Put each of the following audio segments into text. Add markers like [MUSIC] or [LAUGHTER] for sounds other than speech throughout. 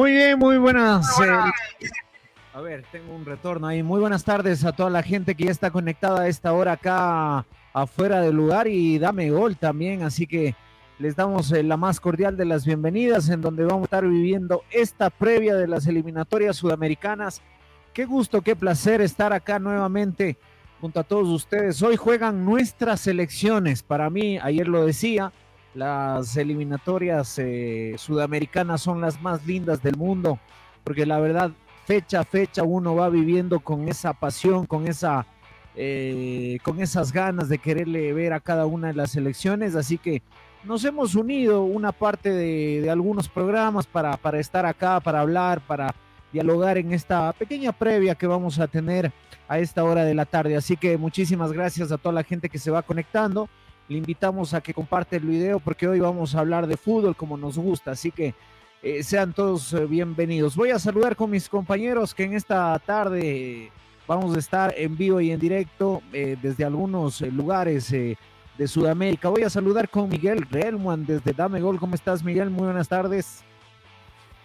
Muy bien, muy buenas. Eh, a ver, tengo un retorno ahí. Muy buenas tardes a toda la gente que ya está conectada a esta hora acá afuera del lugar y dame gol también. Así que les damos eh, la más cordial de las bienvenidas en donde vamos a estar viviendo esta previa de las eliminatorias sudamericanas. Qué gusto, qué placer estar acá nuevamente junto a todos ustedes. Hoy juegan nuestras selecciones. Para mí, ayer lo decía, las eliminatorias eh, sudamericanas son las más lindas del mundo, porque la verdad, fecha a fecha uno va viviendo con esa pasión, con esa... Eh, con esas ganas de quererle ver a cada una de las selecciones, así que nos hemos unido una parte de, algunos programas para, para estar acá, para hablar, para dialogar en esta pequeña previa que vamos a tener a esta hora de la tarde. Así que muchísimas gracias a toda la gente que se va conectando. Le invitamos a que comparte el video porque hoy vamos a hablar de fútbol como nos gusta, así que eh, sean todos eh, bienvenidos. Voy a saludar con mis compañeros que en esta tarde vamos a estar en vivo y en directo eh, desde algunos lugares de Sudamérica. Voy a saludar con Miguel Relmuan desde Dame Gol. ¿Cómo estás, Miguel? Muy buenas tardes.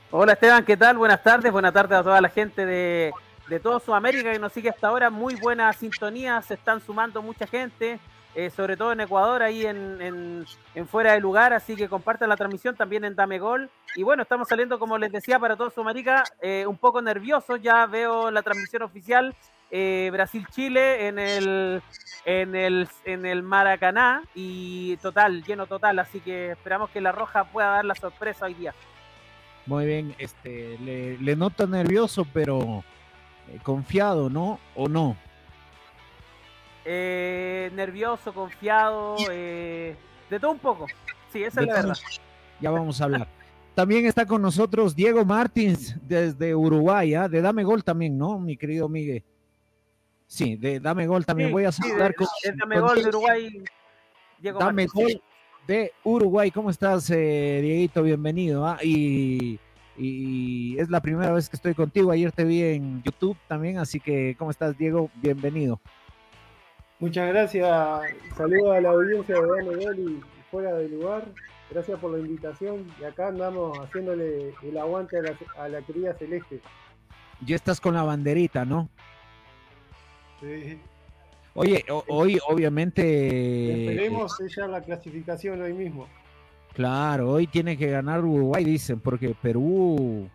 Hola Esteban, ¿qué tal? Buenas tardes, buenas tardes a toda la gente de, de todo Sudamérica que nos sigue hasta ahora. Muy buena sintonía, se están sumando mucha gente. Eh, sobre todo en Ecuador, ahí en, fuera de lugar, así que compartan la transmisión también en Dame Gol. Y bueno, estamos saliendo, como les decía, para todo Sudamérica, eh, un poco nerviosos, ya veo la transmisión oficial eh, Brasil-Chile en el, en, el, en el Maracaná y total, lleno total, así que esperamos que la Roja pueda dar la sorpresa hoy día. Muy bien, este, le, le noto nervioso, pero confiado, ¿no? ¿O no? Eh, nervioso, confiado, eh, de todo un poco. Sí, esa es la verdad. Ya vamos a hablar. También está con nosotros Diego Martins desde Uruguay, ¿ah? de Dame Gol también, ¿no, mi querido Miguel? Sí, de Dame Gol también. Voy a saludar con, Dame Gol de Uruguay. Diego Dame Gol de Uruguay. ¿Cómo estás, eh, Dieguito? Bienvenido. ¿ah? Y, y es la primera vez que estoy contigo. Ayer te vi en YouTube también, así que, ¿cómo estás, Diego? Bienvenido. Muchas gracias. Saludos a la audiencia de Dame y fuera del lugar. Gracias por la invitación. Y acá andamos haciéndole el aguante a la, querida Celeste. Ya estás con la banderita, ¿no? Sí. Oye, hoy obviamente. Esperemos ella la clasificación hoy mismo. Claro, hoy tiene que ganar Uruguay, dicen, porque Perú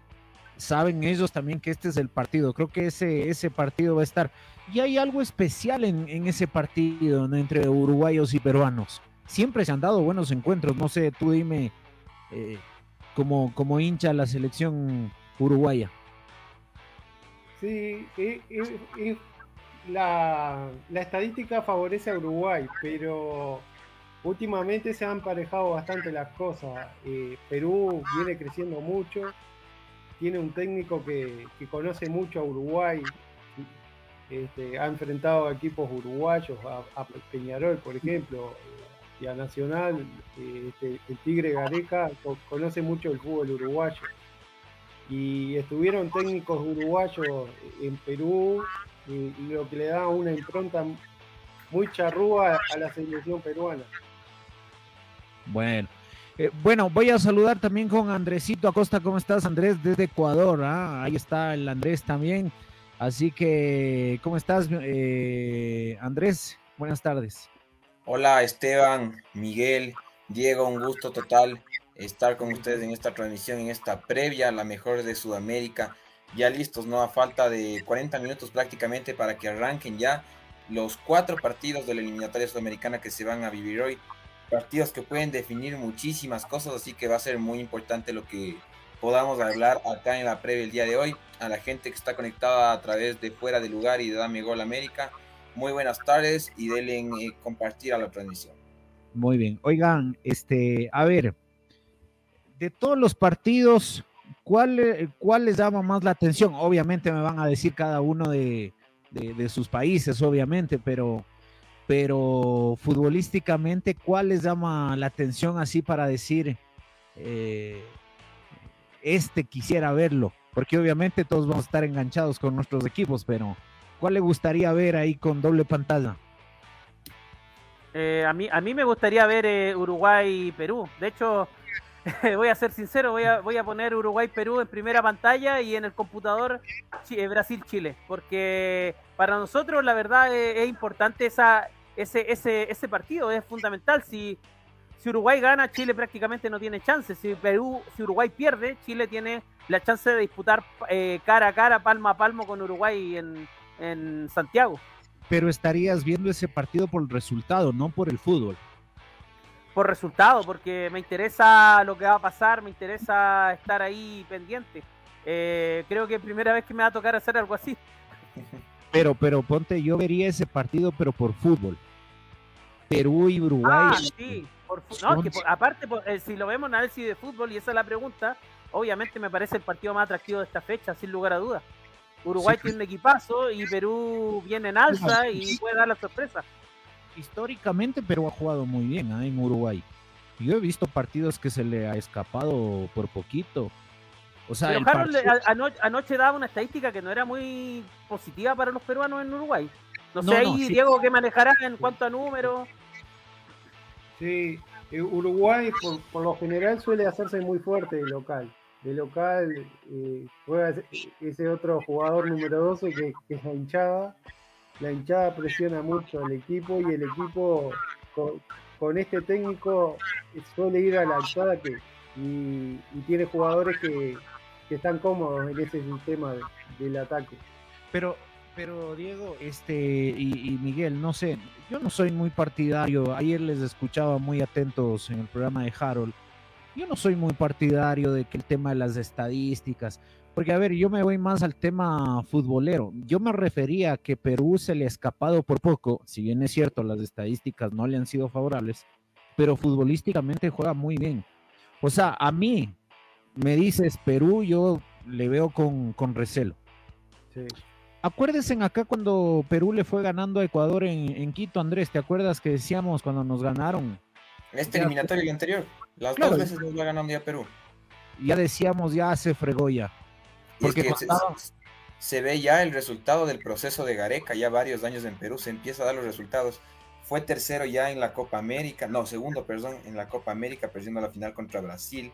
saben ellos también que este es el partido. Creo que ese, ese partido va a estar. Y hay algo especial en, ese partido entre uruguayos y peruanos. Siempre se han dado buenos encuentros. No sé, tú dime eh, como, hincha la selección uruguaya. Sí, la, la estadística favorece a Uruguay, pero últimamente se han emparejado bastante las cosas. Eh, Perú viene creciendo mucho, tiene un técnico que conoce mucho a Uruguay, este, ha enfrentado a equipos uruguayos, a, Peñarol, por ejemplo, y a Nacional. Este, el Tigre Gareca conoce mucho el fútbol uruguayo. Y estuvieron técnicos uruguayos en Perú, y, lo que le da una impronta muy charrúa a la selección peruana. Bueno. Eh, bueno, voy a saludar también con Andresito Acosta. ¿Cómo estás, Andrés? Desde Ecuador. ¿ah? Ahí está el Andrés también. Así que, ¿cómo estás, eh, Andrés? Buenas tardes. Hola, Esteban, Miguel, Diego, un gusto total estar con ustedes en esta transmisión, en esta previa, la mejor de Sudamérica. Ya listos, ¿no? A falta de 40 minutos prácticamente para que arranquen ya los cuatro partidos de la eliminatoria sudamericana que se van a vivir hoy. Partidos que pueden definir muchísimas cosas, así que va a ser muy importante lo que podamos hablar acá en la previa el día de hoy. A la gente que está conectada a través de Fuera de Lugar y de Dame Gol América. Muy buenas tardes y denle eh, compartir a la transmisión. Muy bien. Oigan, este, a ver, de todos los partidos, ¿cuál, eh, ¿cuál les llama más la atención? Obviamente me van a decir cada uno de, sus países, obviamente, pero, pero futbolísticamente, ¿cuál les llama la atención así para decir, eh, este quisiera verlo, porque obviamente todos vamos a estar enganchados con nuestros equipos, pero ¿cuál le gustaría ver ahí con doble pantalla? Eh, a, mí, a mí me gustaría ver eh, Uruguay y Perú. De hecho, [LAUGHS] voy a ser sincero, voy a, voy a poner Uruguay-Perú en primera pantalla y en el computador eh, Brasil-Chile, porque para nosotros la verdad es, importante esa, ese, ese, ese partido, es fundamental. Si, si Uruguay gana, Chile prácticamente no tiene chance. Si Perú, si Uruguay pierde, Chile tiene la chance de disputar eh, cara a cara, palmo a palmo con Uruguay en, en Santiago. Pero estarías viendo ese partido por el resultado, no por el fútbol por resultado, porque me interesa lo que va a pasar, me interesa estar ahí pendiente. Eh, creo que es primera vez que me va a tocar hacer algo así. [LAUGHS] Pero, pero ponte, yo vería ese partido, pero por fútbol. Perú y Uruguay. Ah, sí, por no, que aparte, eh, si lo vemos en análisis de fútbol, y esa es la pregunta, obviamente me parece el partido más atractivo de esta fecha, sin lugar a dudas. Uruguay tiene un equipazo y Perú viene en alza y puede dar la sorpresa históricamente Perú ha jugado muy bien ¿eh? en Uruguay. Yo he visto partidos que se le ha escapado por poquito. O sea, anoche, daba una estadística que no era muy positiva para los peruanos en Uruguay. No, sé ahí, Diego, ¿qué manejará en cuanto a números? Sí, eh, Uruguay por, lo general suele hacerse muy fuerte de local. De local eh, juega ese otro jugador número 12 que, que es la hinchada la hinchada presiona mucho al equipo y el equipo con, este técnico suele ir a la hinchada que, y, tiene jugadores que, están cómodos en ese sistema del ataque. Pero, pero Diego, este y, Miguel, no sé, yo no soy muy partidario. Ayer les escuchaba muy atentos en el programa de Harold. Yo no soy muy partidario de que el tema de las estadísticas, porque, a ver, yo me voy más al tema futbolero. Yo me refería a que Perú se le ha escapado por poco, si bien es cierto, las estadísticas no le han sido favorables, pero futbolísticamente juega muy bien. O sea, a mí me dices Perú, yo le veo con, recelo. Sí. Acuérdense acá cuando Perú le fue ganando a Ecuador en, Quito, Andrés, ¿te acuerdas que decíamos cuando nos ganaron? Este eliminatorio y el anterior, las dos veces nos ganando ya Perú. Ya decíamos, ya se fregó ya. Porque se, ve ya el resultado del proceso de Gareca, ya varios años en Perú, se empieza a dar los resultados. Fue tercero ya en la Copa América, no, segundo, perdón, en la Copa América, perdiendo la final contra Brasil.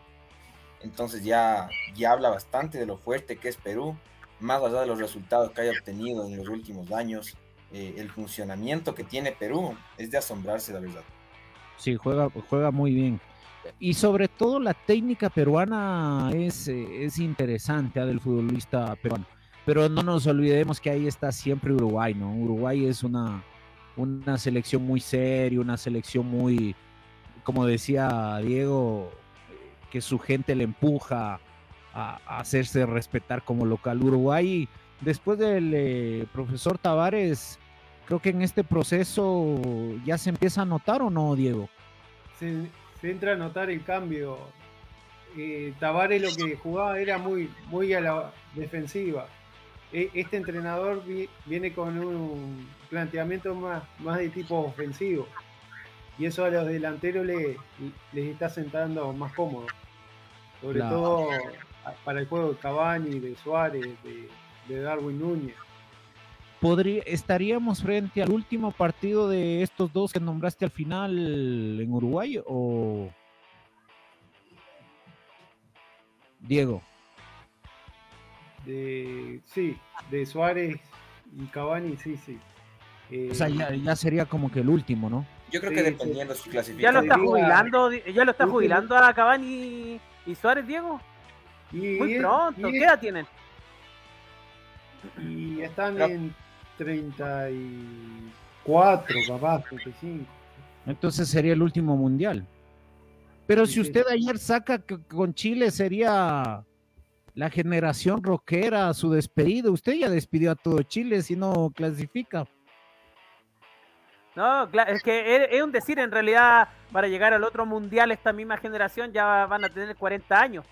Entonces ya, ya habla bastante de lo fuerte que es Perú, más allá de los resultados que haya obtenido en los últimos años. Eh, el funcionamiento que tiene Perú es de asombrarse, la verdad. Sí, juega, juega muy bien y sobre todo la técnica peruana es, eh, es interesante ¿ah? del futbolista peruano. Pero no nos olvidemos que ahí está siempre Uruguay, ¿no? Uruguay es una, una selección muy seria, una selección muy, como decía Diego, que su gente le empuja a, hacerse respetar como local. Uruguay, después del eh, profesor Tavares, creo que en este proceso ya se empieza a notar o no, Diego. Se entra a notar el cambio. Eh, Tavares lo que jugaba era muy, muy a la defensiva. E, este entrenador viene con un planteamiento más, más de tipo ofensivo. Y eso a los delanteros les está sentando más cómodo. Sobre todo para el juego de Cavani, de Suárez, de Darwin Núñez estaríamos frente al último partido de estos dos que nombraste al final en Uruguay o Diego. De, sí, de Suárez y Cavani, sí, sí. o sea, ya, sería como que el último, ¿no? Yo creo que dependiendo de su clasificación. Ya lo está jubilando, ya lo está jubilando a Cavani y Suárez, Diego. Muy pronto, ¿qué edad tienen? Y están en 34, capaz, 35. Entonces sería el último mundial. Pero si usted ayer saca que con Chile sería la generación rockera, su despedida, usted ya despidió a todo Chile si no clasifica. No, es que es un decir, en realidad, para llegar al otro mundial, esta misma generación ya van a tener 40 años,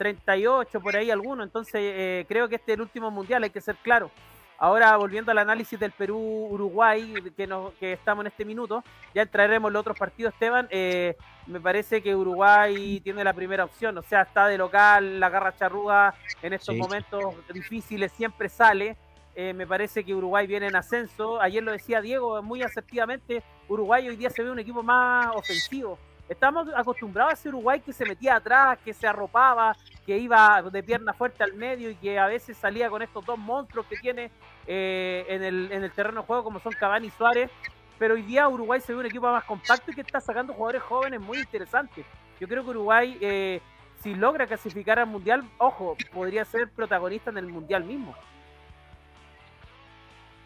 38 por ahí alguno, entonces eh, creo que este es el último mundial, hay que ser claro. Ahora, volviendo al análisis del Perú-Uruguay, que, que estamos en este minuto, ya entraremos en los otros partidos, Esteban. Eh, me parece que Uruguay tiene la primera opción, o sea, está de local, la garra charruga en estos momentos difíciles siempre sale. Eh, me parece que Uruguay viene en ascenso. Ayer lo decía Diego muy asertivamente, Uruguay hoy día se ve un equipo más ofensivo. Estamos acostumbrados a ese Uruguay que se metía atrás, que se arropaba, que iba de pierna fuerte al medio y que a veces salía con estos dos monstruos que tiene eh, en, el, en el terreno de juego, como son Cavani y Suárez. Pero hoy día Uruguay se ve un equipo más compacto y que está sacando jugadores jóvenes muy interesantes. Yo creo que Uruguay, eh, si logra clasificar al Mundial, ojo, podría ser protagonista en el Mundial mismo.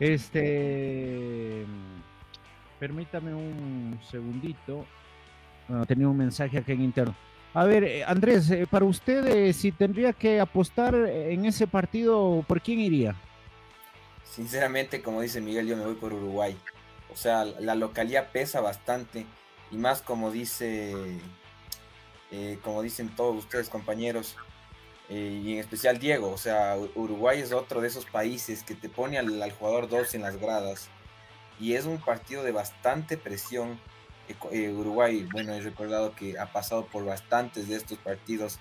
Este. Permítame un segundito. Ah, tenía un mensaje aquí en interno. A ver, eh, Andrés, eh, para usted, eh, si tendría que apostar en ese partido, ¿por quién iría? Sinceramente, como dice Miguel, yo me voy por Uruguay. O sea, la localidad pesa bastante y más como dice, como dicen todos ustedes compañeros, y en especial Diego. O sea, Uruguay es otro de esos países que te pone al, al jugador 2 en las gradas y es un partido de bastante presión eh, Uruguay, bueno, he recordado que ha pasado por bastantes de estos partidos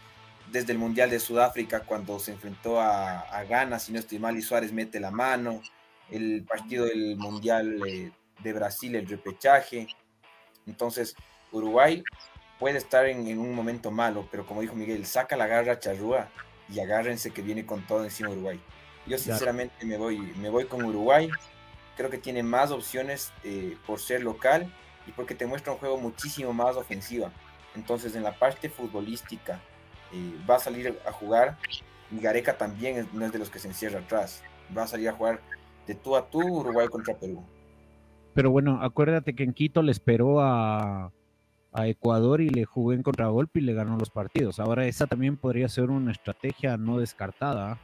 desde el Mundial de Sudáfrica cuando se enfrentó a, a Ghana, si no estoy mal, y Suárez mete la mano, el partido del Mundial eh, de Brasil, el repechaje. Entonces, Uruguay puede estar en, un momento malo, pero como dijo Miguel, saca la garra charrúa y agárrense que viene con todo encima Uruguay. Yo sinceramente me voy, me voy con Uruguay. Creo que tiene más opciones eh, por ser local y porque te muestra un juego muchísimo más ofensiva. Entonces en la parte futbolística eh, va a salir a jugar y Gareca también no es de los que se encierra atrás. Va a salir a jugar de tú a tú Uruguay contra Perú. Pero bueno, acuérdate que en Quito le esperó a, a Ecuador y le jugó en contragolpe y le ganó los partidos. Ahora esa también podría ser una estrategia no descartada.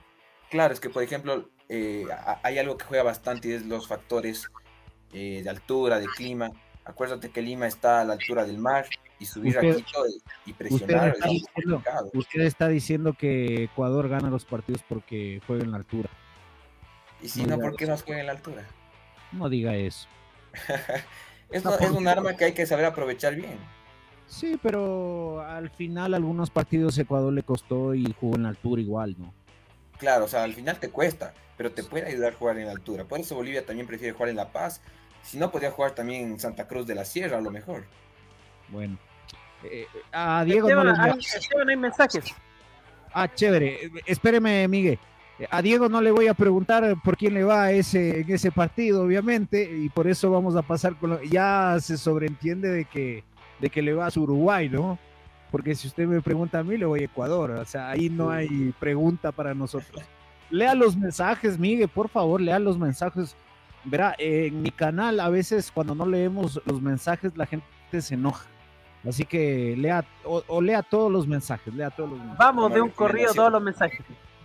Claro, es que por ejemplo eh, hay algo que juega bastante y es los factores eh, de altura, de clima. Acuérdate que Lima está a la altura del mar y subir a Quito y presionar usted está, diciendo, usted está diciendo que Ecuador gana los partidos porque juega en la altura. Y si no, ¿por qué no juega en la altura? No diga eso. [LAUGHS] es, es un arma que hay que saber aprovechar bien. Sí, pero al final algunos partidos Ecuador le costó y jugó en la altura igual, ¿no? Claro, o sea, al final te cuesta, pero te puede ayudar a jugar en la altura. Por eso Bolivia también prefiere jugar en La Paz si no, podía jugar también en Santa Cruz de la Sierra, a lo mejor. Bueno. Eh, a Diego no, hay, hay mensajes. Ah, chévere. Espéreme, Miguel. A Diego no le voy a preguntar por quién le va a ese, en ese partido, obviamente, y por eso vamos a pasar con lo, ya se sobreentiende de que, de que le va a su Uruguay, ¿no? Porque si usted me pregunta a mí, le voy a Ecuador, o sea, ahí no hay pregunta para nosotros. Lea los mensajes, Miguel, por favor, lea los mensajes verá, en mi canal a veces cuando no leemos los mensajes la gente se enoja. Así que lea o, lea todos los mensajes, lea todos los Vamos de un corrido todos los mensajes.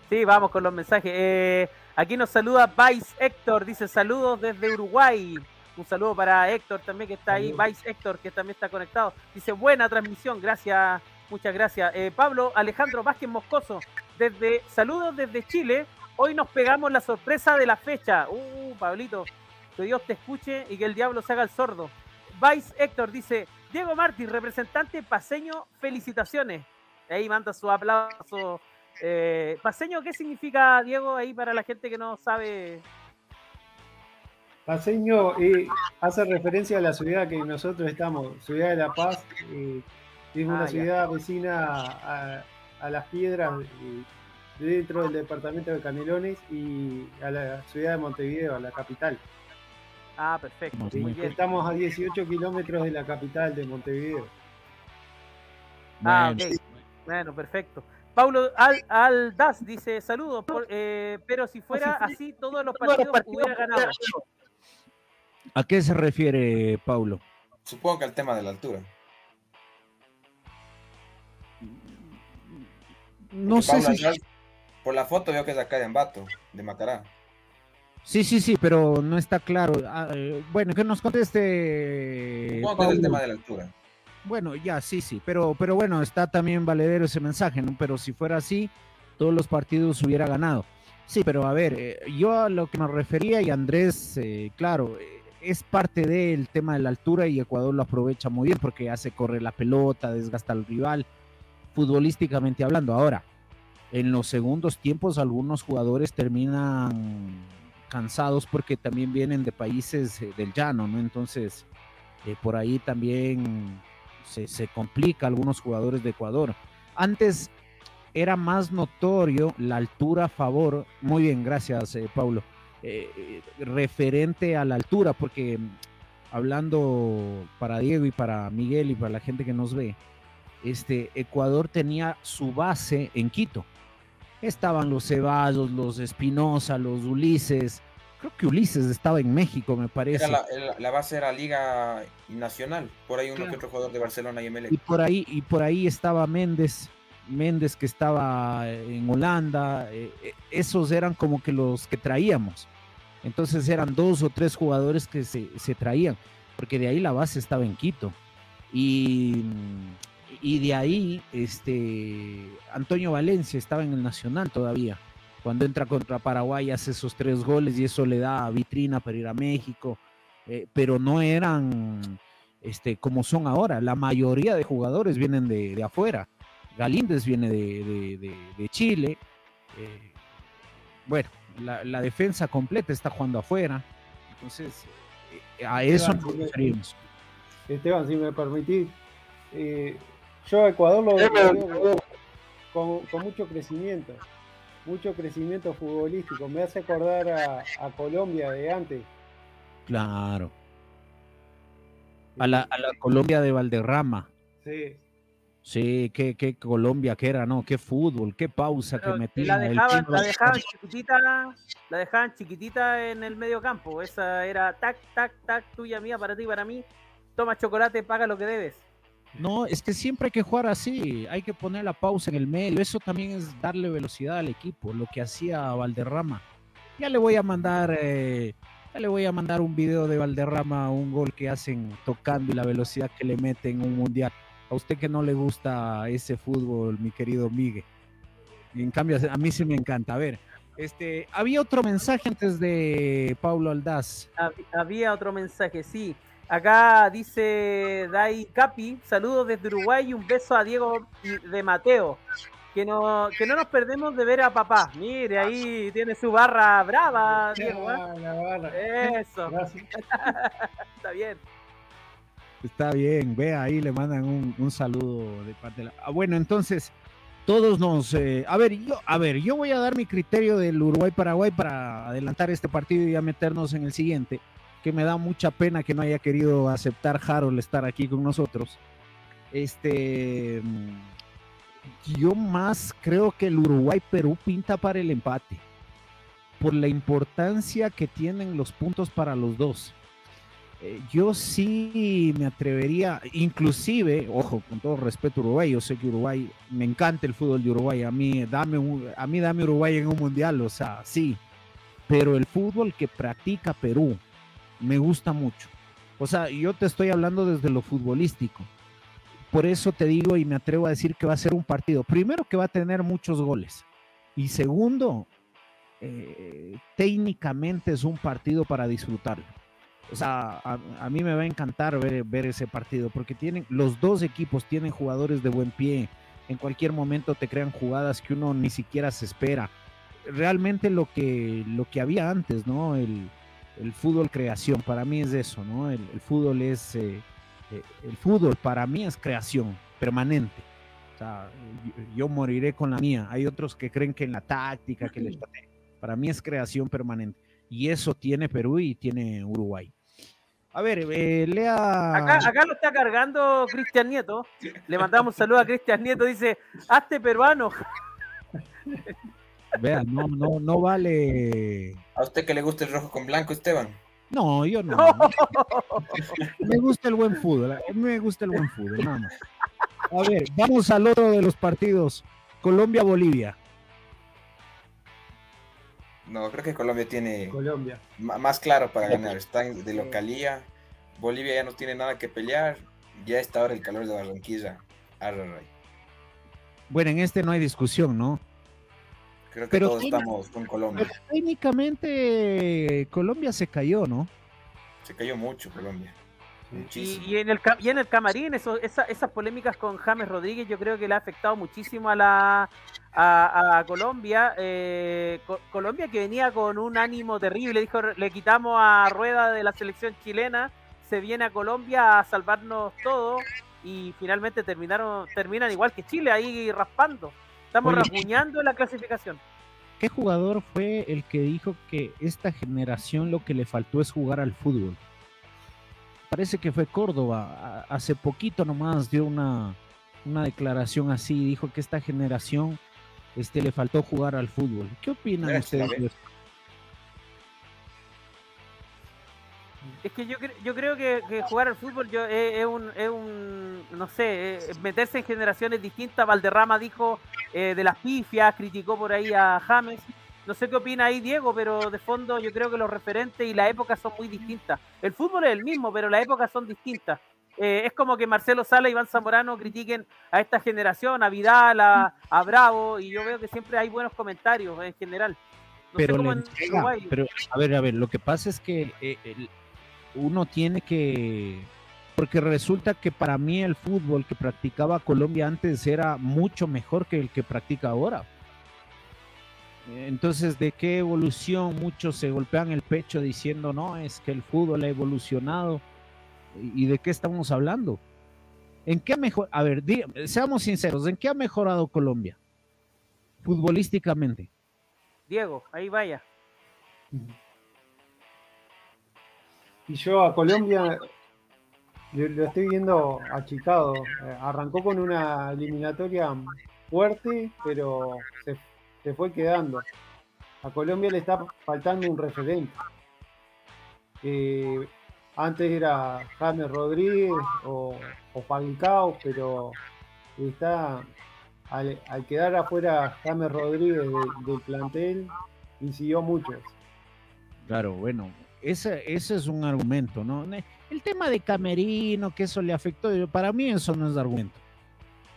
Sí, vamos con los mensajes. Eh, aquí nos saluda Vice Héctor, dice saludos desde Uruguay. Un saludo para Héctor también que está ahí, Vice Héctor que también está conectado. Dice buena transmisión, gracias, muchas gracias. Eh, Pablo Alejandro Vázquez Moscoso, desde saludos desde Chile. Hoy nos pegamos la sorpresa de la fecha. Uh, Pablito, que Dios te escuche y que el diablo se haga el sordo. Vice Héctor dice, Diego Martí, representante paseño, felicitaciones. Ahí manda su aplauso. Eh, paseño, ¿qué significa, Diego, ahí para la gente que no sabe? Paseño eh, hace referencia a la ciudad que nosotros estamos, Ciudad de La Paz. Eh, es una ah, ciudad vecina a, a, las piedras dentro del departamento de Canelones y a la ciudad de Montevideo, a la capital. Ah, perfecto. Estamos a 18 kilómetros de la capital de Montevideo. Ah, ok. Bueno, perfecto. Paulo Aldaz dice saludos, eh, pero si fuera así, todos los partidos hubiera ganado. ¿A qué se refiere, Paulo? Supongo que al tema de la altura. No sé si... Por la foto veo que es acá de Ambato, de Macará. Sí, sí, sí, pero no está claro. Ah, eh, bueno, que nos conteste. ¿Cómo el tema de la altura? Bueno, ya, sí, sí, pero, pero bueno, está también valedero ese mensaje, ¿no? Pero si fuera así, todos los partidos hubiera ganado. Sí, pero a ver, eh, yo a lo que me refería y Andrés, eh, claro, es parte del tema de la altura y Ecuador lo aprovecha muy bien porque hace correr la pelota, desgasta al rival, futbolísticamente hablando. Ahora, en los segundos tiempos algunos jugadores terminan cansados porque también vienen de países eh, del llano, ¿no? Entonces, eh, por ahí también se, complica algunos jugadores de Ecuador. Antes era más notorio la altura a favor, muy bien, gracias eh, Paulo, eh, eh, referente a la altura, porque mm, hablando para Diego y para Miguel y para la gente que nos ve, este Ecuador tenía su base en Quito. Estaban los Ceballos, los Espinosa, los Ulises. Creo que Ulises estaba en México, me parece. Era la, la, la, base era Liga Nacional. Por ahí uno claro. que otro jugador de Barcelona y ML. Y por ahí, y por ahí estaba Méndez, Méndez que estaba en Holanda. Eh, esos eran como que los que traíamos. Entonces eran dos o tres jugadores que se, se traían, porque de ahí la base estaba en Quito. Y, y de ahí este Antonio Valencia estaba en el Nacional todavía. Cuando entra contra Paraguay hace esos tres goles y eso le da vitrina para ir a México. Eh, pero no eran este, como son ahora. La mayoría de jugadores vienen de, de afuera. Galíndez viene de, de, de, Chile. Eh, bueno, la, la, defensa completa está jugando afuera. Entonces, eh, a eso Esteban, nos referimos. Esteban, si me permitís, eh, yo a Ecuador lo veo con, con, mucho crecimiento, mucho crecimiento futbolístico. Me hace acordar a, a Colombia de antes. Claro. A la, a la Colombia de Valderrama. Sí. Sí, qué, qué Colombia que era, ¿no? Qué fútbol, qué pausa Pero que metían. La dejaban, la dejaban chiquitita, la dejaban chiquitita en el medio campo. Esa era tac, tac, tac, tuya, mía, para ti, para mí. Toma chocolate, paga lo que debes. No, es que siempre hay que jugar así, hay que poner la pausa en el medio. Eso también es darle velocidad al equipo, lo que hacía Valderrama. Ya le voy a mandar, eh, ya le voy a mandar un video de Valderrama, un gol que hacen tocando y la velocidad que le meten en un mundial a usted que no le gusta ese fútbol, mi querido Miguel. Y en cambio, a mí sí me encanta. A ver, este, había otro mensaje antes de Paulo Aldaz. Había otro mensaje, sí. Acá dice Dai Capi, saludos desde Uruguay y un beso a Diego de Mateo. Que no, que no nos perdemos de ver a papá. Mire, ahí tiene su barra brava, Diego. ¿eh? Eso. [LAUGHS] Está bien. Está bien, ve ahí, le mandan un, un saludo de parte de la. Ah, bueno, entonces, todos nos. Eh, a ver, yo, a ver, yo voy a dar mi criterio del Uruguay-Paraguay para adelantar este partido y ya meternos en el siguiente. Que me da mucha pena que no haya querido aceptar Harold estar aquí con nosotros. Este. Yo más creo que el Uruguay-Perú pinta para el empate. Por la importancia que tienen los puntos para los dos eh, yo sí me atrevería, inclusive, ojo, con todo respeto a Uruguay, yo sé que Uruguay, me encanta el fútbol de Uruguay, a mí dame, a mí dame Uruguay en un mundial, o sea, sí, pero el fútbol que practica Perú me gusta mucho. O sea, yo te estoy hablando desde lo futbolístico. Por eso te digo y me atrevo a decir que va a ser un partido, primero que va a tener muchos goles y segundo, eh, técnicamente es un partido para disfrutarlo o sea, a, mí me va a encantar ver, ver ese partido porque tienen, los dos equipos tienen jugadores de buen pie. En cualquier momento te crean jugadas que uno ni siquiera se espera. Realmente lo que, lo que había antes, ¿no? El, el fútbol creación, para mí es eso, ¿no? El, el fútbol es, eh, eh, el fútbol para mí es creación permanente. O sea, yo, yo, moriré con la mía. Hay otros que creen que en la táctica, que la Para mí es creación permanente. Y eso tiene Perú y tiene Uruguay. A ver, eh, lea. Acá, acá, lo está cargando Cristian Nieto. Le mandamos un saludo a Cristian Nieto. Dice: Hazte peruano. Vea, no, no, no vale. ¿A usted que le gusta el rojo con blanco, Esteban? No, yo no. no. [LAUGHS] me gusta el buen fútbol. Me gusta el buen fútbol, nada más. A ver, vamos al otro de los partidos. Colombia-Bolivia. No, creo que Colombia tiene Colombia. más claro para ganar. Están de localía. Bolivia ya no tiene nada que pelear. Ya está ahora el calor de Barranquilla. Arraray. Bueno, en este no hay discusión, ¿no? Creo que pero todos estamos con Colombia. técnicamente Colombia se cayó, ¿no? Se cayó mucho Colombia. Y, y, en el, y en el camarín, eso, esa, esas polémicas con James Rodríguez, yo creo que le ha afectado muchísimo a la a, a Colombia. Eh, Co Colombia que venía con un ánimo terrible, dijo, le quitamos a Rueda de la selección chilena, se viene a Colombia a salvarnos todo. y finalmente terminaron, terminan igual que Chile, ahí raspando. Estamos Oye. rasguñando la clasificación. ¿Qué jugador fue el que dijo que esta generación lo que le faltó es jugar al fútbol? Parece que fue Córdoba. Hace poquito nomás dio una, una declaración así. Dijo que esta generación este, le faltó jugar al fútbol. ¿Qué opinan ustedes? la de esto? Es que yo, yo creo que, que jugar al fútbol yo, es, es un, es un, no sé, es meterse en generaciones distintas. Valderrama dijo eh, de las pifias, criticó por ahí a James. No sé qué opina ahí Diego, pero de fondo yo creo que los referentes y la época son muy distintas. El fútbol es el mismo, pero las épocas son distintas. Eh, es como que Marcelo Sala y Iván Zamorano critiquen a esta generación, a Vidal, a, a Bravo, y yo veo que siempre hay buenos comentarios en general. No sé pero cómo le en entrega, pero a ver, a ver, lo que pasa es que eh, el- uno tiene que porque resulta que para mí el fútbol que practicaba Colombia antes era mucho mejor que el que practica ahora. Entonces, ¿de qué evolución? Muchos se golpean el pecho diciendo, no, es que el fútbol ha evolucionado. ¿Y de qué estamos hablando? ¿En qué ha mejor? A ver, seamos sinceros, ¿en qué ha mejorado Colombia? Futbolísticamente. Diego, ahí vaya. Y yo a Colombia lo, lo estoy viendo achicado. Eh, Arrancó con una eliminatoria fuerte, pero se, se fue quedando. A Colombia le está faltando un referente. Eh, antes era James Rodríguez o, o Falcao, pero está al, al quedar afuera James Rodríguez de- del plantel, incidió mucho. Claro, bueno, ese, ese es un argumento, ¿no? El tema de Camerino, que eso le afectó, para mí eso no es argumento.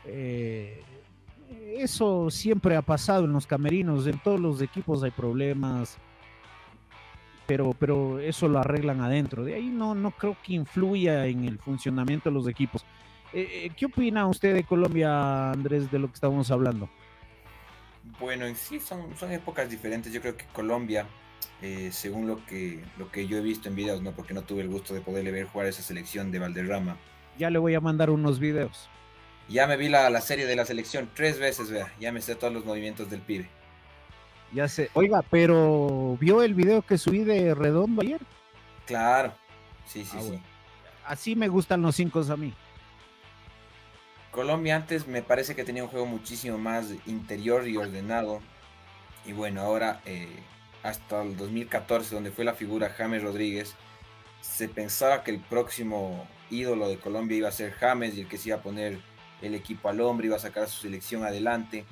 Eh, eso siempre ha pasado en los camerinos, en todos los equipos hay problemas, pero, pero eso lo arreglan adentro. De ahí no, no creo que influya en el funcionamiento de los equipos. Eh, eh, ¿Qué opina usted de Colombia, Andrés, de lo que estamos hablando? Bueno, en sí son, son épocas diferentes. Yo creo que Colombia, eh, según lo que, lo que yo he visto en videos, no porque no tuve el gusto de poderle ver jugar esa selección de Valderrama. Ya le voy a mandar unos videos. Ya me vi la, la serie de la selección tres veces, vea. Ya me sé todos los movimientos del pibe. Ya sé. Oiga, pero ¿vio el video que subí de Redondo ayer? Claro. Sí, sí, Ah, sí. bueno. Así me gustan los cinco a mí. Colombia antes me parece que tenía un juego muchísimo más interior y ordenado. Y bueno, ahora eh, hasta el 2014, donde fue la figura James Rodríguez, se pensaba que el próximo ídolo de Colombia iba a ser James y el que se iba a poner el equipo al hombro, iba a sacar a su selección adelante.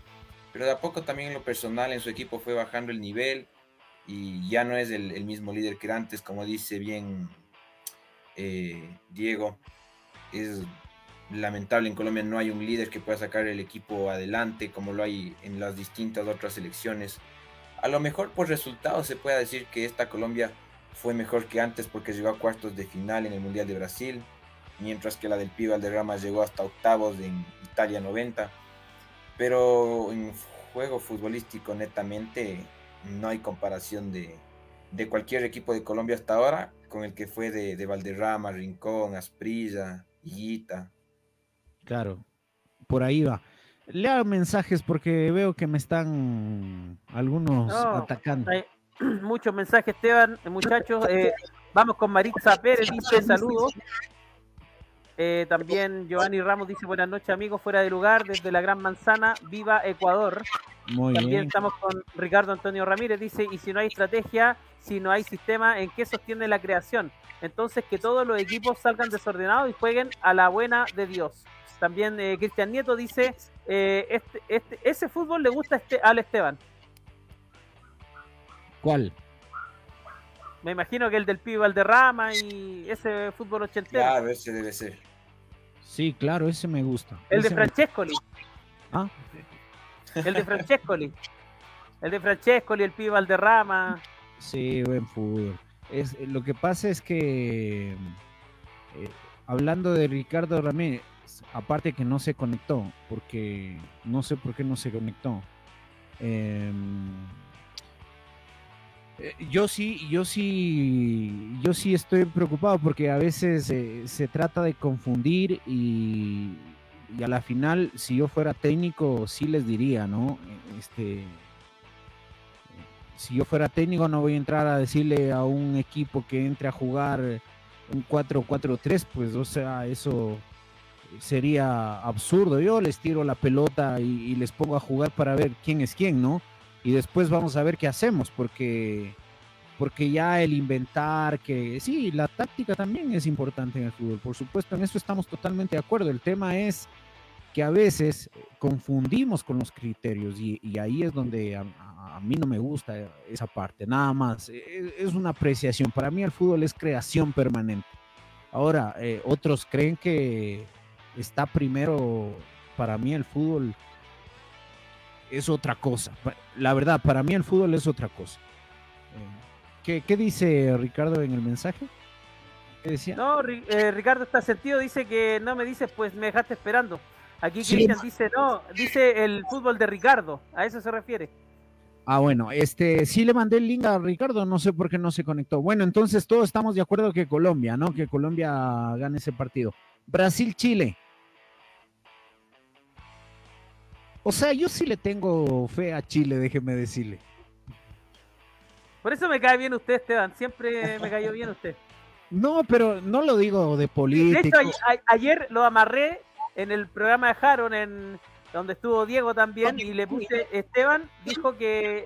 Pero de a poco también en lo personal en su equipo fue bajando el nivel y ya no es el, mismo líder que antes, como dice bien eh, Diego. Es lamentable en Colombia no hay un líder que pueda sacar el equipo adelante como lo hay en las distintas otras selecciones. A lo mejor por resultados se puede decir que esta Colombia fue mejor que antes porque llegó a cuartos de final en el Mundial de Brasil, mientras que la del Pibe Valderrama llegó hasta octavos en Italia 90. Pero en juego futbolístico netamente no hay comparación de, de cualquier equipo de Colombia hasta ahora con el que fue de, de Valderrama, Rincón, Asprilla, Higuita. Claro, por ahí va. Lea mensajes porque veo que me están algunos No, atacando. Hay [CLEARS THROAT] muchos mensajes, Esteban, eh, muchachos. eh, vamos con Maritza Pérez, dice saludos. Eh, también Giovanni Ramos dice buenas noches amigos, fuera de lugar, desde la Gran Manzana, viva Ecuador. Muy También bien. estamos con Ricardo Antonio Ramírez, dice, y si no hay estrategia, si no hay sistema, ¿en qué sostiene la creación? Entonces que todos los equipos salgan desordenados y jueguen a la buena de Dios. También eh, Cristian Nieto dice, eh, este, este, ese fútbol le gusta a este, al Esteban. ¿Cuál? Me imagino que el del Pibe Valderrama y ese fútbol ochentero. Claro, ese debe ser. Sí, claro, ese me gusta. el de Ese me- Francescoli. Ah, El de Francescoli. El de Francescoli, el Pibe Valderrama. sí, buen fútbol. Es, lo que pasa es que, eh, hablando de Ricardo Ramírez, aparte que no se conectó, porque no sé por qué no se conectó. Em, Eh, yo sí, yo sí, yo sí estoy preocupado porque a veces eh, se trata de confundir y, y, a la final, si yo fuera técnico, sí les diría, ¿no? Este, si yo fuera técnico, no voy a entrar a decirle a un equipo que entre a jugar un 4-4-3, pues, o sea, eso sería absurdo. Yo les tiro la pelota y, y les pongo a jugar para ver quién es quién, ¿no? y después vamos a ver qué hacemos, porque, porque ya el inventar, que sí, la táctica también es importante en el fútbol, por supuesto, en eso estamos totalmente de acuerdo. El tema es que a veces confundimos con los criterios y, ahí es donde a, mí no me gusta esa parte, nada más. Es, es, una apreciación. Para mí el fútbol es creación permanente. Ahora, eh, otros creen que está primero, para mí el fútbol es otra cosa. La verdad, para mí el fútbol es otra cosa. ¿Qué, qué dice Ricardo en el mensaje? ¿Qué decía? No, eh, Ricardo está sentido, dice que no me dices, pues me dejaste esperando. Aquí sí. Cristian dice, no, dice el fútbol de Ricardo, a eso se refiere. Ah, bueno, este sí le mandé el link a Ricardo, no sé por qué no se conectó. Bueno, entonces todos estamos de acuerdo que Colombia, ¿no? Que Colombia gane ese partido. Brasil-Chile. O sea, yo sí le tengo fe a Chile, déjeme decirle. Por eso me cae bien usted, Esteban. Siempre me cayó bien usted. No, pero no lo digo de política. De hecho, ayer lo amarré en el programa de Haron, en donde estuvo Diego también, y le puse, Esteban dijo que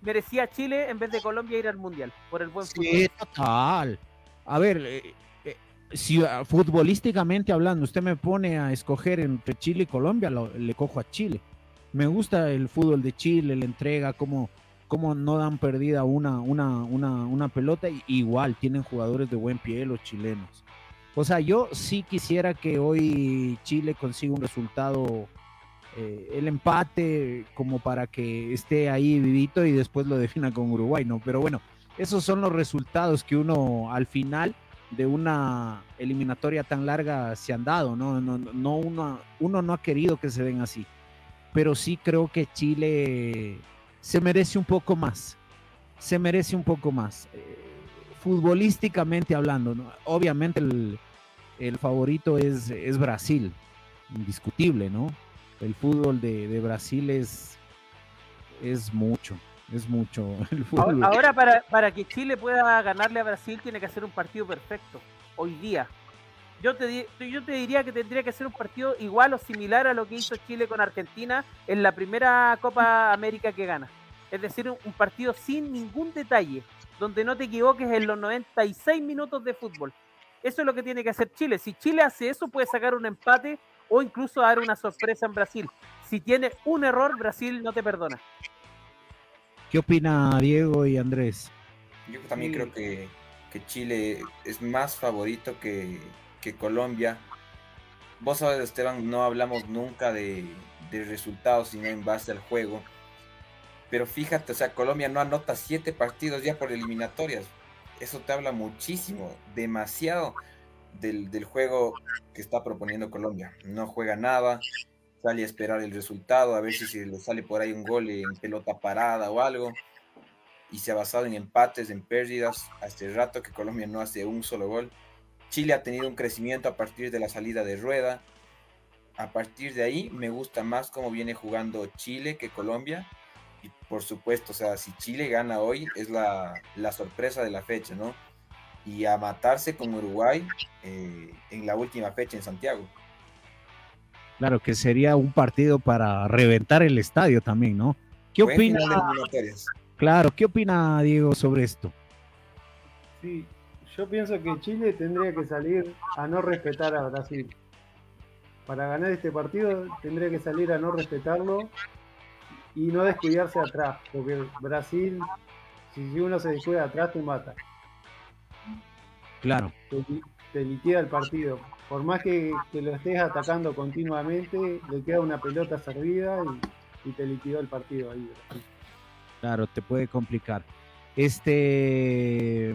merecía Chile en vez de Colombia ir al Mundial, por el buen fútbol. Sí, total. A ver, eh, eh, si uh, futbolísticamente hablando, usted me pone a escoger entre Chile y Colombia, lo, le cojo a Chile. Me gusta el fútbol de Chile, la entrega, cómo, cómo no dan perdida una, una, una, una pelota. Y igual tienen jugadores de buen pie los chilenos. O sea, yo sí quisiera que hoy Chile consiga un resultado, eh, el empate, como para que esté ahí vivito y después lo defina con Uruguay, ¿no? Pero bueno, esos son los resultados que uno al final de una eliminatoria tan larga se han dado, ¿no? no, no uno, uno no ha querido que se den así pero sí creo que Chile se merece un poco más. Se merece un poco más. Eh, futbolísticamente hablando, ¿no? obviamente el, el favorito es, es, Brasil, indiscutible, ¿no? El fútbol de, de, Brasil es, es mucho, es mucho. [LAUGHS] El fútbol. Ahora, para, para que Chile pueda ganarle a Brasil tiene que hacer un partido perfecto, hoy día yo te, yo te diría que tendría que ser un partido igual o similar a lo que hizo Chile con Argentina en la primera Copa América que gana. Es decir, un, un partido sin ningún detalle, donde no te equivoques en los 96 minutos de fútbol. Eso es lo que tiene que hacer Chile. Si Chile hace eso, puede sacar un empate o incluso dar una sorpresa en Brasil. Si tiene un error, Brasil no te perdona. ¿Qué opina Diego y Andrés? Yo también sí. creo que, que Chile es más favorito que, que Colombia. Vos sabes, Esteban, no hablamos nunca de, resultados, sino en base al juego. Pero fíjate, o sea, Colombia no anota siete partidos ya por eliminatorias. Eso te habla muchísimo, demasiado del, del juego que está proponiendo Colombia. No juega nada, sale a esperar el resultado, a ver si le sale por ahí un gol en pelota parada o algo. Y se ha basado en empates, en pérdidas. Hace rato que Colombia no hace un solo gol Chile ha tenido un crecimiento a partir de la salida de Rueda. A partir de ahí me gusta más cómo viene jugando Chile que Colombia. Y por supuesto, o sea, si Chile gana hoy es la, la sorpresa de la fecha, ¿no? Y a matarse con Uruguay eh, en la última fecha en Santiago. Claro, que sería un partido para reventar el estadio también, ¿no? ¿Qué Buen opina? Claro, ¿qué opina Diego sobre esto? Sí, yo pienso que Chile tendría que salir a no respetar a Brasil. Para ganar este partido tendría que salir a no respetarlo y no descuidarse atrás, porque Brasil, si uno se descuida atrás, te mata. Claro. Te, te liquida el partido. Por más que, que, lo estés atacando continuamente, le queda una pelota servida y, y te liquidó el partido ahí. Brasil. Claro, te puede complicar. Este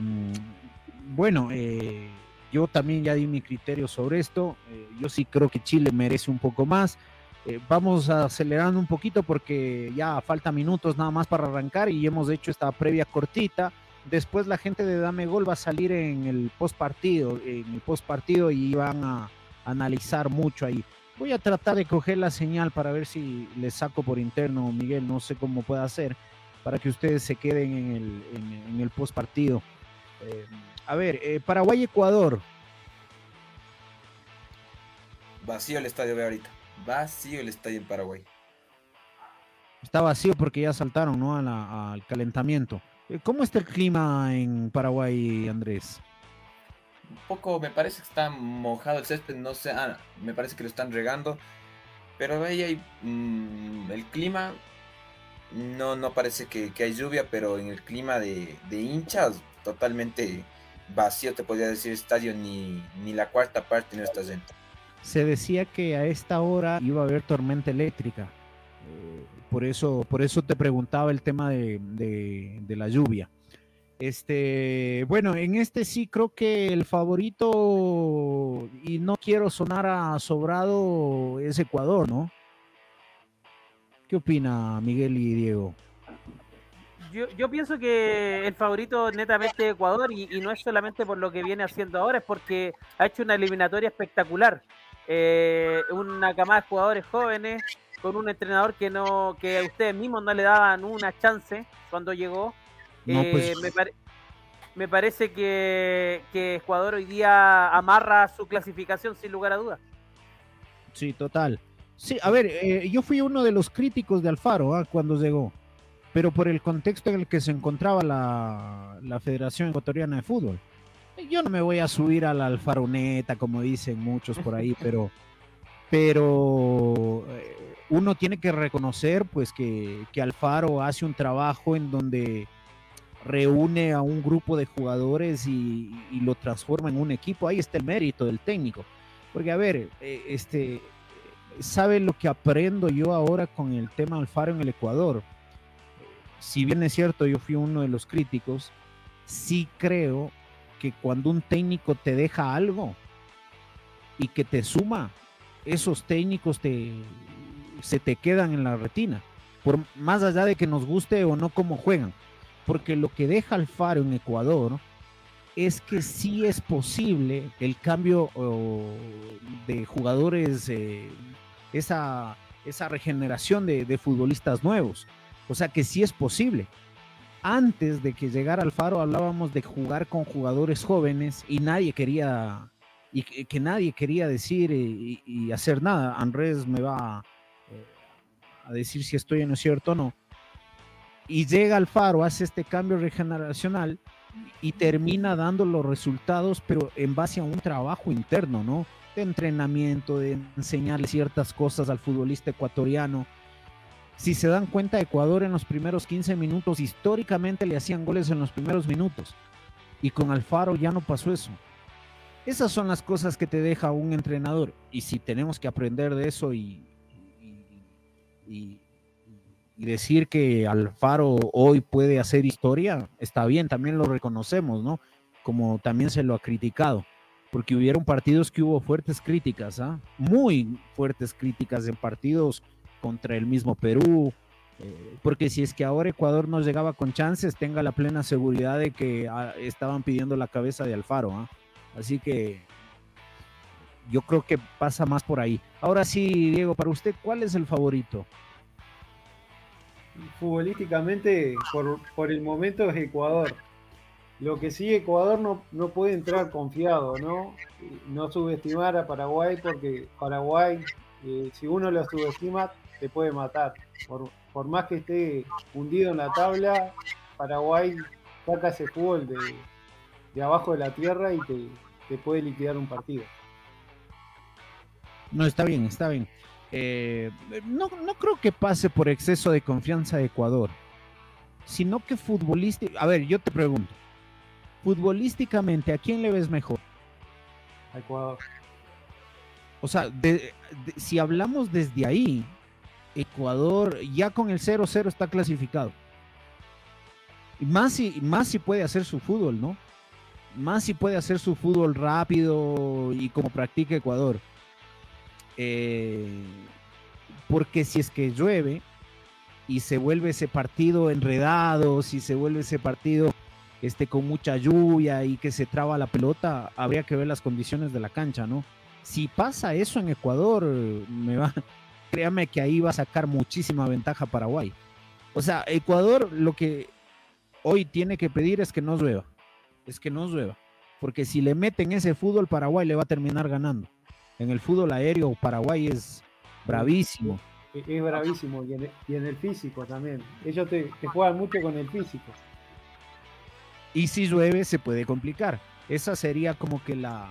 bueno, eh, yo también ya di mi criterio sobre esto. Eh, yo sí creo que Chile merece un poco más. eh, vamos acelerando un poquito porque ya falta minutos nada más para arrancar y hemos hecho esta previa cortita. Después la gente de Dame Gol va a salir en el post partido, en el post partido y van a analizar mucho ahí. Voy a tratar de coger la señal para ver si le saco por interno, Miguel, no sé cómo puede hacer, para que ustedes se queden en el, en, el post partido. Eh, a ver, eh, Paraguay-Ecuador. Vacío el estadio de ahorita. Vacío el estadio en Paraguay. Está vacío porque ya saltaron ¿no? al calentamiento. Eh, ¿Cómo está el clima en Paraguay, Andrés? Un poco, me parece que está mojado el césped, no sé, ah, me parece que lo están regando, pero ahí hay mm, el clima, no, no parece que, hay lluvia, pero en el clima de, hinchas, totalmente vacío, te podría decir, estadio ni, ni la cuarta parte no está dentro se decía que a esta hora iba a haber tormenta eléctrica. Eh, por, eso, por eso te preguntaba el tema de, la lluvia. Este, bueno, en este sí creo que el favorito, y no quiero sonar a sobrado, es Ecuador, ¿no? ¿Qué opina Miguel y Diego? Yo, pienso que el favorito netamente Ecuador y, y, no es solamente por lo que viene haciendo ahora, es porque ha hecho una eliminatoria espectacular eh, una camada de jugadores jóvenes con un entrenador que no que a ustedes mismos no le daban una chance cuando llegó. Pues, eh, me, parece que, que Ecuador hoy día amarra su clasificación sin lugar a dudas. Sí, total. Sí, a ver, eh, yo fui uno de los críticos de Alfaro ¿ah? cuando llegó, pero por el contexto en el que se encontraba la, la Federación Ecuatoriana de Fútbol yo no me voy a subir a la alfaroneta, como dicen muchos por ahí, [LAUGHS] pero, pero eh, uno tiene que reconocer pues que, Alfaro hace un trabajo en donde reúne a un grupo de jugadores y, lo transforma en un equipo. Ahí está el mérito del técnico. Porque, a ver, eh, este, ¿sabe lo que aprendo yo ahora con el tema Alfaro en el Ecuador? Si bien es cierto, yo fui uno de los críticos, sí creo que cuando un técnico te deja algo y que te suma, esos técnicos te, se te quedan en la retina, por más allá de que nos guste o no cómo juegan, porque lo que deja Alfaro en Ecuador es que sí es posible el cambio de jugadores, eh, esa, esa regeneración de, de futbolistas nuevos, o sea que sí es posible antes de que llegara Alfaro hablábamos de jugar con jugadores jóvenes y nadie quería y que, nadie quería decir y, hacer nada. Andrés me va eh, a decir si estoy en lo cierto o no. Y llega Alfaro, hace este cambio regeneracional y termina dando los resultados, pero en base a un trabajo interno, ¿no? De entrenamiento, de enseñarle ciertas cosas al futbolista ecuatoriano si se dan cuenta, Ecuador en los primeros 15 minutos históricamente le hacían goles en los primeros minutos. Y con Alfaro ya no pasó eso. Esas son las cosas que te deja un entrenador. Y si tenemos que aprender de eso y, decir que Alfaro hoy puede hacer historia, está bien, también lo reconocemos, ¿no? Como también se lo ha criticado. Porque hubieron partidos que hubo fuertes críticas, ¿ah? Muy fuertes críticas en partidos contra el mismo Perú, eh, porque si es que ahora Ecuador no llegaba con chances, tenga la plena seguridad de que ah, estaban pidiendo la cabeza de Alfaro. ¿ah? Así que yo creo que pasa más por ahí. Ahora sí, Diego, para usted, ¿cuál es el favorito? Futbolísticamente, por, por el momento es Ecuador. Lo que sí, Ecuador no, no puede entrar confiado, ¿no? No subestimar a Paraguay porque Paraguay, eh, si uno lo subestima, te puede matar. Por, por más que esté hundido en la tabla, Paraguay saca ese fútbol de, de abajo de la tierra y te, te, puede liquidar un partido. No, está bien, está bien. Eh, no, no creo que pase por exceso de confianza de Ecuador, sino que futbolísticamente, a ver, yo te pregunto, futbolísticamente, ¿a quién le ves mejor? A Ecuador. O sea, si hablamos desde ahí, Ecuador ya con el 0-0 está clasificado. Y más si, más si puede hacer su fútbol, ¿no? Más si puede hacer su fútbol rápido y como practica Ecuador. Eh, porque si es que llueve y se vuelve ese partido enredado, si se vuelve ese partido este, con mucha lluvia y que se traba la pelota, habría que ver las condiciones de la cancha, ¿no? Si pasa eso en Ecuador, me va, créame que ahí va a sacar muchísima ventaja Paraguay. O sea, Ecuador lo que hoy tiene que pedir es que no llueva, es que no llueva, porque si le meten ese fútbol, Paraguay le va a terminar ganando. En el fútbol aéreo, Paraguay es bravísimo. Es bravísimo y en el, físico también. Ellos te juegan mucho con el físico. Y si llueve se puede complicar. Esa sería como que la,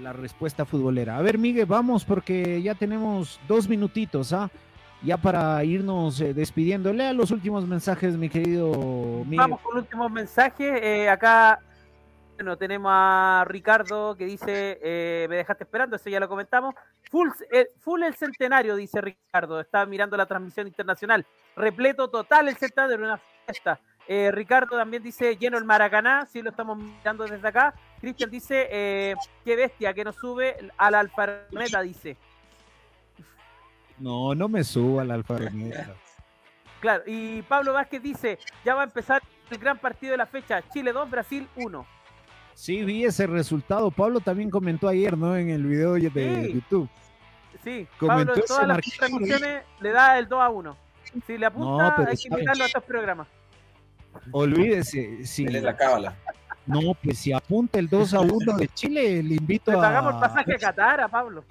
la respuesta futbolera. A ver, Miguel, vamos porque ya tenemos dos minutitos, ¿ah? Ya para irnos eh, despidiendo. Lea los últimos mensajes, mi querido Miguel. Vamos con el último mensaje. Eh, acá, bueno, tenemos a Ricardo que dice, eh, me dejaste esperando, eso ya lo comentamos. Full, full el centenario, dice Ricardo. Está mirando la transmisión internacional. Repleto total el centenario, una fiesta. Eh, Ricardo también dice lleno el Maracaná, si lo estamos mirando desde acá. Cristian dice eh, qué bestia que nos sube al Alfarmeta, dice. No, no me subo al Alfa claro, y Pablo Vázquez dice ya va a empezar el gran partido de la fecha, Chile 2, Brasil 1. Sí, vi ese resultado. Pablo también comentó ayer, ¿no? En el video de YouTube. Sí, comentó Pablo en todas las transmisiones le da el 2 a 1. Si le apunta, hay que invitarlo a estos programas. Olvídese. Si, la cábala. No, pues si apunta el 2 a 1 de Chile, le invito a. pagamos el pasaje a Qatar a Pablo.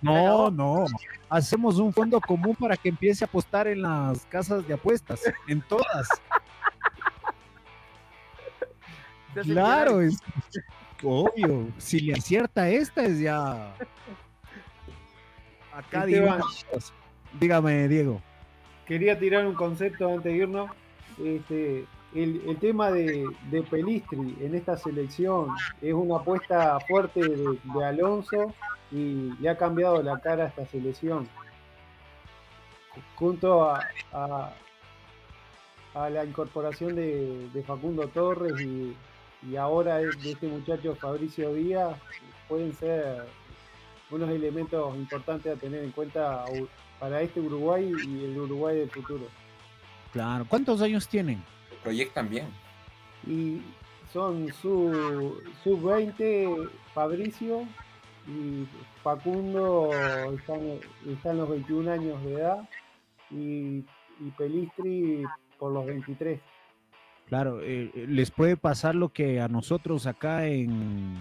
No, no. Hacemos un fondo común para que empiece a apostar en las casas de apuestas, en todas. [LAUGHS] claro, es obvio. Si le acierta esta, es ya. Acá, Dígame, Diego. Quería tirar un concepto antes de irnos. Este, el, tema de, Pelistri en esta selección es una apuesta fuerte de, Alonso y le ha cambiado la cara a esta selección. Junto a, a, la incorporación de, Facundo Torres y, ahora de este muchacho Fabricio Díaz, pueden ser unos elementos importantes a tener en cuenta para este Uruguay y el Uruguay del futuro. Claro, ¿cuántos años tienen? Proyectan bien. Y son su sub-20 Fabricio y Facundo están, los 21 años de edad y, Pelistri por los 23. Claro, eh, eh, les puede pasar lo que a nosotros acá en...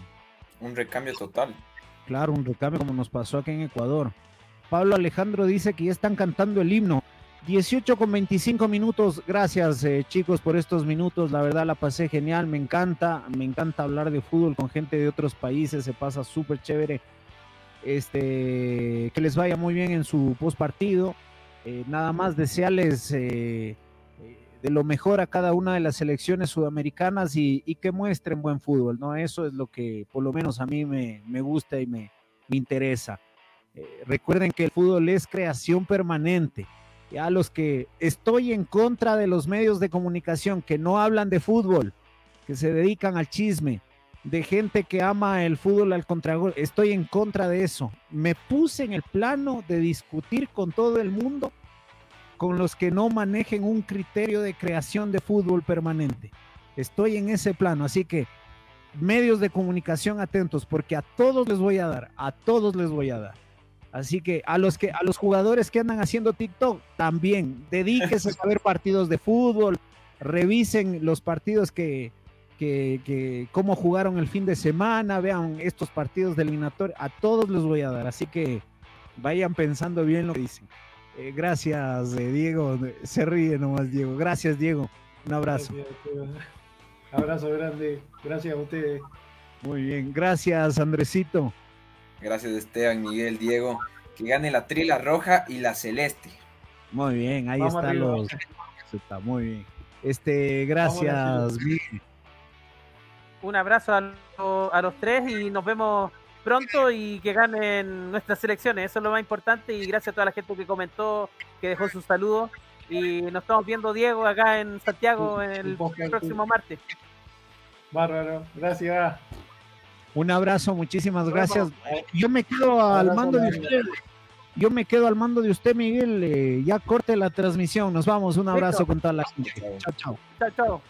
Un recambio total. Claro, un recambio como nos pasó aquí en Ecuador. Pablo Alejandro dice que ya están cantando el himno. 18 con 25 minutos. Gracias, eh, chicos, por estos minutos. La verdad la pasé genial. Me encanta, me encanta hablar de fútbol con gente de otros países. Se pasa súper chévere. Este, que les vaya muy bien en su post partido. Eh, nada más desearles eh, de lo mejor a cada una de las selecciones sudamericanas y, que muestren buen fútbol, ¿no? Eso es lo que por lo menos a mí me, gusta y me, me interesa. recuerden que el fútbol es creación permanente a los que estoy en contra de los medios de comunicación que no hablan de fútbol, que se dedican al chisme, de gente que ama el fútbol al contragol, estoy en contra de eso. Me puse en el plano de discutir con todo el mundo con los que no manejen un criterio de creación de fútbol permanente. Estoy en ese plano, así que medios de comunicación atentos, porque a todos les voy a dar, a todos les voy a dar. Así que a los que a los jugadores que andan haciendo TikTok también dedíquense a ver partidos de fútbol, revisen los partidos que, que, que cómo jugaron el fin de semana, vean estos partidos de eliminatoria, a todos les voy a dar, así que vayan pensando bien lo que dicen. Eh, gracias, eh, Diego. Se ríe nomás, Diego. Gracias, Diego. Un abrazo. abrazo grande. Gracias a ustedes. Muy bien. Gracias, Andresito. Gracias Esteban, Miguel, Diego. Que gane la trila roja y la celeste. Muy bien, ahí están los. Está muy bien. Este, gracias. Un abrazo a, los tres y nos vemos pronto y que ganen nuestras selecciones. Eso es lo más importante. Y gracias a toda la gente que comentó, que dejó sus saludos. Y nos estamos viendo, Diego, acá en Santiago el próximo martes. Bárbaro, gracias. Un abrazo, muchísimas gracias. Yo me quedo al mando de ustedes. yo me quedo al mando de usted, Miguel. Eh, ya corte la transmisión. Nos vamos. Un abrazo con toda la gente. Chao, chao. Chao, chao.